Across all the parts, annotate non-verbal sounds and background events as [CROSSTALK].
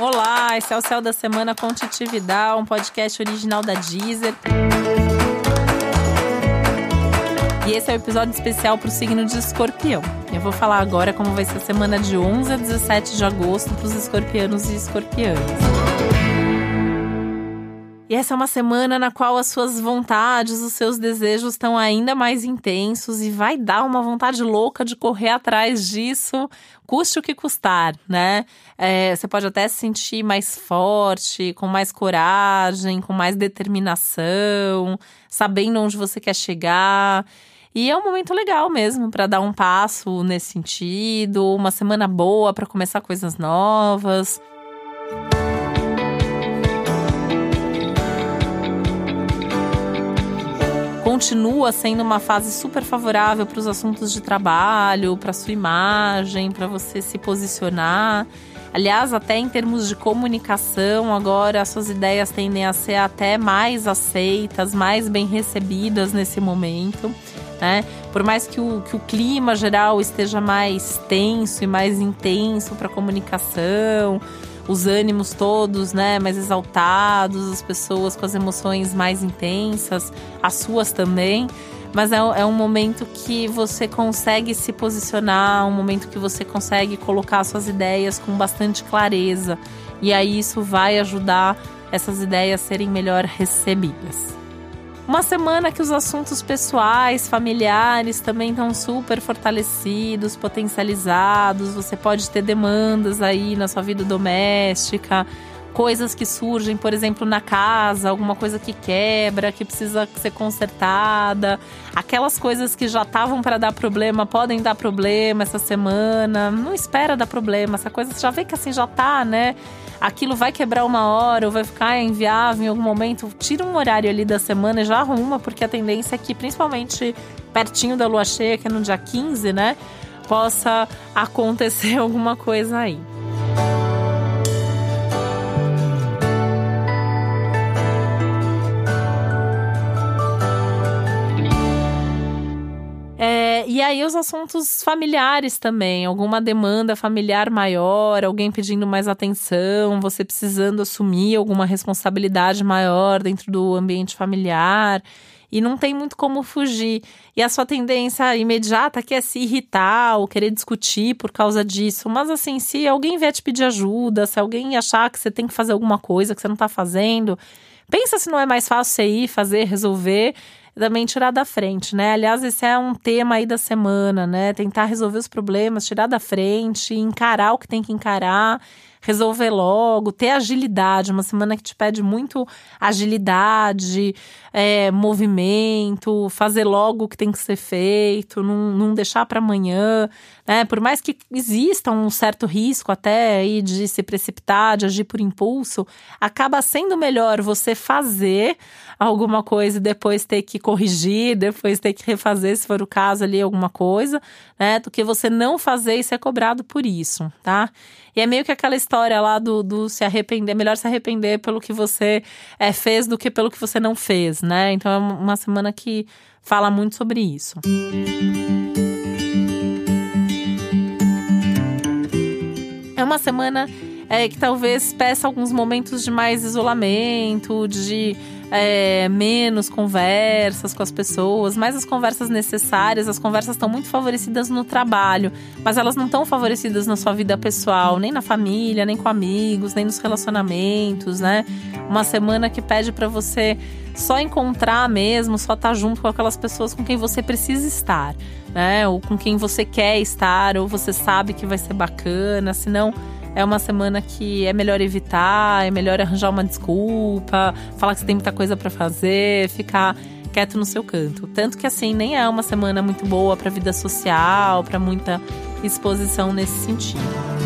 Olá, esse é o Céu da Semana com um podcast original da Deezer. E esse é o um episódio especial para o signo de escorpião. Eu vou falar agora como vai ser a semana de 11 a 17 de agosto para os escorpianos e escorpianas. E essa é uma semana na qual as suas vontades, os seus desejos estão ainda mais intensos e vai dar uma vontade louca de correr atrás disso, custe o que custar, né? É, você pode até se sentir mais forte, com mais coragem, com mais determinação, sabendo onde você quer chegar. E é um momento legal mesmo para dar um passo nesse sentido, uma semana boa para começar coisas novas. Continua sendo uma fase super favorável para os assuntos de trabalho, para sua imagem, para você se posicionar. Aliás, até em termos de comunicação, agora as suas ideias tendem a ser até mais aceitas, mais bem recebidas nesse momento. Né? Por mais que o, que o clima geral esteja mais tenso e mais intenso para comunicação, os ânimos todos, né, mais exaltados, as pessoas com as emoções mais intensas, as suas também. Mas é, é um momento que você consegue se posicionar, um momento que você consegue colocar suas ideias com bastante clareza. E aí isso vai ajudar essas ideias serem melhor recebidas. Uma semana que os assuntos pessoais, familiares também estão super fortalecidos, potencializados. Você pode ter demandas aí na sua vida doméstica, coisas que surgem, por exemplo, na casa, alguma coisa que quebra, que precisa ser consertada. Aquelas coisas que já estavam para dar problema podem dar problema essa semana. Não espera dar problema, essa coisa você já vê que assim já tá, né? aquilo vai quebrar uma hora ou vai ficar inviável em algum momento, tira um horário ali da semana e já arruma, porque a tendência é que, principalmente pertinho da lua cheia, que é no dia 15, né, possa [LAUGHS] acontecer alguma coisa aí. Aí os assuntos familiares também, alguma demanda familiar maior, alguém pedindo mais atenção, você precisando assumir alguma responsabilidade maior dentro do ambiente familiar e não tem muito como fugir. E a sua tendência imediata que é se irritar ou querer discutir por causa disso. Mas assim, se alguém vier te pedir ajuda, se alguém achar que você tem que fazer alguma coisa que você não está fazendo, pensa se não é mais fácil você ir, fazer, resolver também tirar da frente, né? Aliás, esse é um tema aí da semana, né? Tentar resolver os problemas, tirar da frente, encarar o que tem que encarar resolver logo, ter agilidade, uma semana que te pede muito agilidade, é, movimento, fazer logo o que tem que ser feito, não, não deixar para amanhã, né? Por mais que exista um certo risco até aí de se precipitar, de agir por impulso, acaba sendo melhor você fazer alguma coisa e depois ter que corrigir, depois ter que refazer, se for o caso ali, alguma coisa, né? Do que você não fazer e ser cobrado por isso, tá? E é meio que aquela história lá do, do se arrepender, melhor se arrepender pelo que você é, fez do que pelo que você não fez, né? Então é uma semana que fala muito sobre isso. É uma semana é, que talvez peça alguns momentos de mais isolamento, de é, menos conversas com as pessoas, mais as conversas necessárias. As conversas estão muito favorecidas no trabalho, mas elas não estão favorecidas na sua vida pessoal, nem na família, nem com amigos, nem nos relacionamentos, né? Uma semana que pede para você só encontrar mesmo, só estar tá junto com aquelas pessoas com quem você precisa estar, né? Ou com quem você quer estar, ou você sabe que vai ser bacana, senão é uma semana que é melhor evitar, é melhor arranjar uma desculpa, falar que você tem muita coisa para fazer, ficar quieto no seu canto. Tanto que assim nem é uma semana muito boa para vida social, para muita exposição nesse sentido.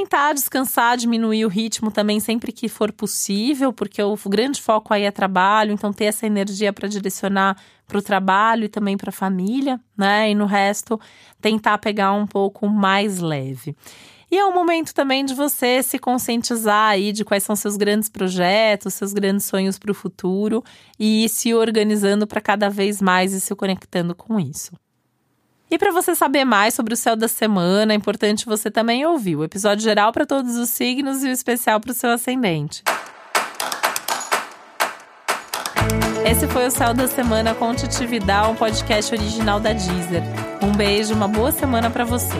Tentar descansar, diminuir o ritmo também sempre que for possível, porque o grande foco aí é trabalho, então ter essa energia para direcionar para o trabalho e também para a família, né? E no resto, tentar pegar um pouco mais leve. E é um momento também de você se conscientizar aí de quais são seus grandes projetos, seus grandes sonhos para o futuro e ir se organizando para cada vez mais e se conectando com isso. E para você saber mais sobre o céu da semana, é importante você também ouvir o episódio geral para todos os signos e o especial para o seu ascendente. Esse foi o Céu da Semana com Titividade, um podcast original da Deezer. Um beijo, uma boa semana para você.